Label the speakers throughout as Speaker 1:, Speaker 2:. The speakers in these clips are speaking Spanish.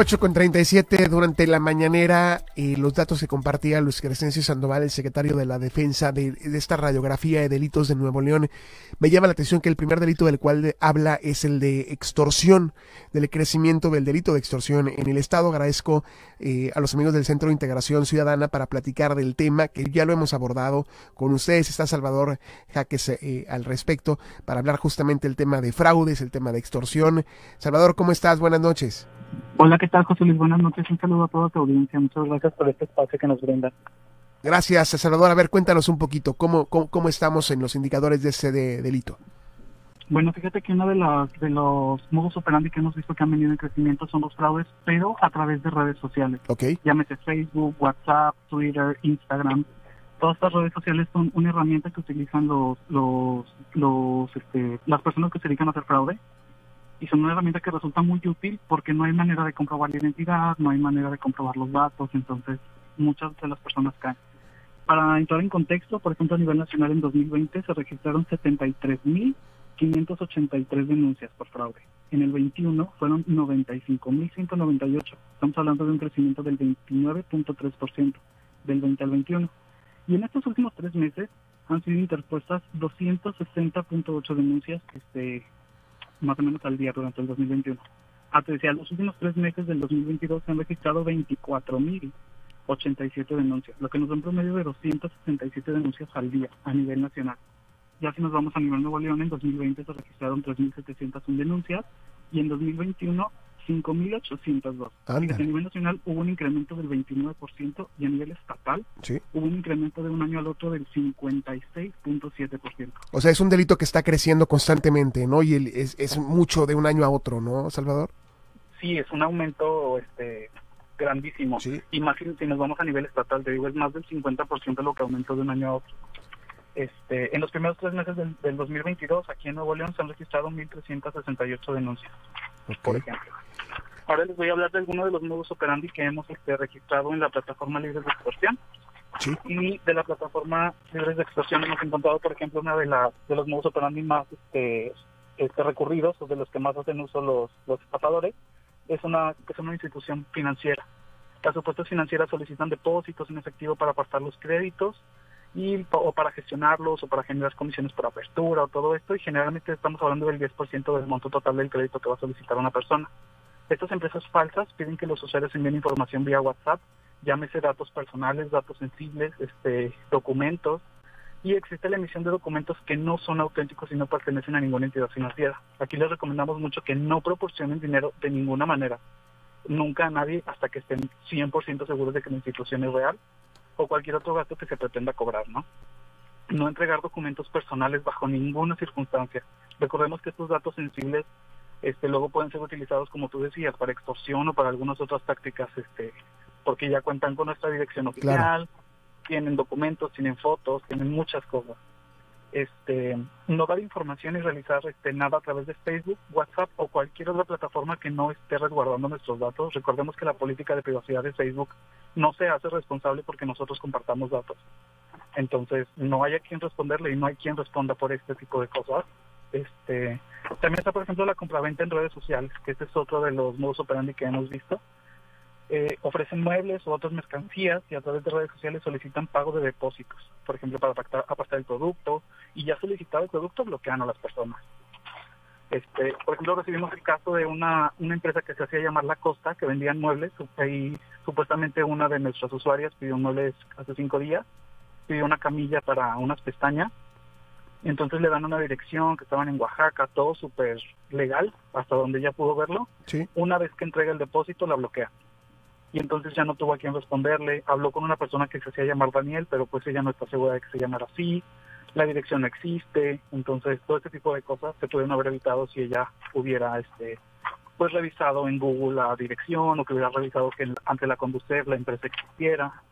Speaker 1: 8 con 37 durante la mañanera y los datos que compartía Luis Crescencio Sandoval, el secretario de la Defensa de, esta radiografía de delitos de Nuevo León. Me llama la atención que el primer delito del cual habla es el de extorsión, del crecimiento del delito de extorsión en el Estado. Agradezco eh, a los amigos del Centro de Integración Ciudadana para platicar del tema que ya lo hemos abordado con ustedes. Está Salvador Jaques eh, al respecto para hablar justamente el tema de fraudes, el tema de extorsión. Salvador, ¿cómo estás? Buenas noches.
Speaker 2: Hola, ¿qué tal, José Luis? Buenas noches. Un saludo a toda tu audiencia. Muchas gracias por este espacio que nos brinda.
Speaker 1: Gracias, Salvador. A ver, cuéntanos un poquito, ¿cómo, cómo, estamos en los indicadores de ese delito?
Speaker 2: Bueno, fíjate que uno de, de los modos operandi que hemos visto que han venido en crecimiento son los fraudes, pero a través de redes sociales.
Speaker 1: Ok.
Speaker 2: Llámese Facebook, WhatsApp, Twitter, Instagram. Todas estas redes sociales son una herramienta que utilizan los, los, los, este, las personas que se dedican a hacer fraude y son una herramienta que resulta muy útil porque no hay manera de comprobar la identidad, no hay manera de comprobar los datos, entonces muchas de las personas caen. Para entrar en contexto, por ejemplo, a nivel nacional en 2020 se registraron 73.583 denuncias por fraude. En el 21 fueron 95.198. Estamos hablando de un crecimiento del 29.3% del 20 al 21. Y en estos últimos tres meses han sido interpuestas 260.8 denuncias este, más o menos al día durante el 2021. A decía, los últimos tres meses del 2022 se han registrado 24.087 denuncias, lo que nos da un promedio de 267 denuncias al día a nivel nacional. Ya si nos vamos a nivel Nuevo León, en 2020 se registraron 3.701 denuncias y en 2021 5.802. A nivel nacional hubo un incremento del 29% y a nivel estatal hubo un incremento de un año al otro del 56.7%.
Speaker 1: O sea, es un delito que está creciendo constantemente, ¿no? Y es, es mucho de un año a otro, ¿no, Salvador?
Speaker 2: Sí, es un aumento este grandísimo. Y más si, nos vamos a nivel estatal, te digo, es más del 50% de lo que aumentó de un año a otro. Este, en los primeros tres meses del, del 2022, aquí en Nuevo León se han registrado 1.368 denuncias, por ejemplo. Ahora les voy a hablar de algunos de los nuevos operandi que hemos este, registrado en la plataforma Libres de Extorsión. Y de la plataforma Libres de Extorsión hemos encontrado, por ejemplo, una de, las de los nuevos operandi más este, este, recurridos, o de los que más hacen uso los, los estafadores, es una, es una institución financiera. Las supuestas financieras solicitan depósitos en efectivo para apartar los créditos y o para gestionarlos o para generar comisiones por apertura o todo esto y generalmente estamos hablando del 10% del monto total del crédito que va a solicitar una persona. Estas empresas falsas piden que los usuarios envíen información vía WhatsApp, llámese datos personales, datos sensibles, este, documentos, y existe la emisión de documentos que no son auténticos y no pertenecen a ninguna entidad financiera. Aquí les recomendamos mucho que no proporcionen dinero de ninguna manera, nunca a nadie hasta que estén 100% seguros de que la institución es real o cualquier otro gasto que se pretenda cobrar, ¿no? No entregar documentos personales bajo ninguna circunstancia. Recordemos que estos datos sensibles este, luego pueden ser utilizados, como tú decías, para extorsión o para algunas otras tácticas, este, porque ya cuentan con nuestra dirección oficial, tienen documentos, tienen fotos, tienen muchas cosas. Este, no dar información y realizar este, nada a través de Facebook, WhatsApp o cualquier otra plataforma que no esté resguardando nuestros datos. Recordemos que la política de privacidad de Facebook no se hace responsable porque nosotros compartamos datos. Entonces, no hay a quien responderle y no hay quien responda por este tipo de cosas. Este, también está, por ejemplo, la compraventa en redes sociales, que este es otro de los modos operandi que hemos visto. Eh, ofrecen muebles o otras mercancías y a través de redes sociales solicitan pago de depósitos, por ejemplo, para apartar el producto y ya solicitado el producto bloquean a las personas. Este, por ejemplo, recibimos el caso de una, una empresa que se hacía llamar La Costa, que vendían muebles, y supuestamente una de nuestras usuarias pidió muebles hace cinco días, pidió una camilla para unas pestañas, entonces le dan una dirección que estaban en Oaxaca, todo súper legal, hasta donde ella pudo verlo. Una vez que entrega el depósito, la bloquea. Y entonces ya no tuvo a quien responderle. Habló con una persona que se hacía llamar Daniel, pero pues ella no está segura de que se llamara así. La dirección no existe. Entonces todo este tipo de cosas se pudieron haber evitado si ella hubiera este pues revisado en Google la dirección o que hubiera revisado que antes la conducir la empresa existiera.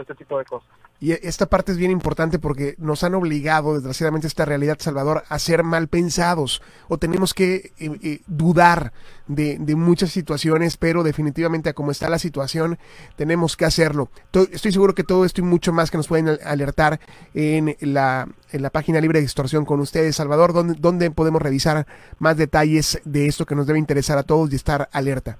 Speaker 2: Este tipo de cosas.
Speaker 1: Y esta parte es bien importante porque nos han obligado, desgraciadamente, esta realidad, Salvador, a ser mal pensados o tenemos que eh, eh, dudar de, muchas situaciones, pero definitivamente a como está la situación, tenemos que hacerlo. Estoy seguro que todo esto y mucho más que nos pueden alertar en la, en la página libre de extorsión con ustedes, Salvador, donde, donde podemos revisar más detalles de esto que nos debe interesar a todos y estar alerta.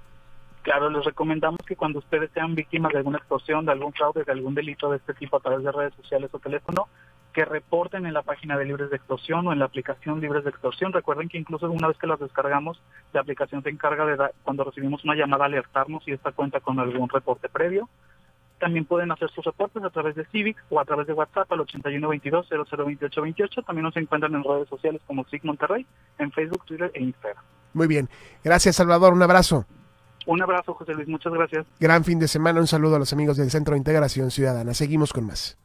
Speaker 2: Claro, les recomendamos que cuando ustedes sean víctimas de alguna extorsión, de algún fraude, de algún delito de este tipo a través de redes sociales o teléfono, que reporten en la página de Libres de Extorsión o en la aplicación Libres de Extorsión. Recuerden que incluso una vez que las descargamos, la aplicación se encarga de, cuando recibimos una llamada, alertarnos si esta cuenta con algún reporte previo. También pueden hacer sus reportes a través de Civic o a través de WhatsApp al 8122-002828. También nos encuentran en redes sociales como SIG Monterrey, en Facebook, Twitter e Instagram.
Speaker 1: Muy bien. Gracias, Salvador. Un abrazo.
Speaker 2: Un abrazo, José Luis. Muchas gracias.
Speaker 1: Gran fin de semana. Un saludo a los amigos del Centro de Integración Ciudadana. Seguimos con más.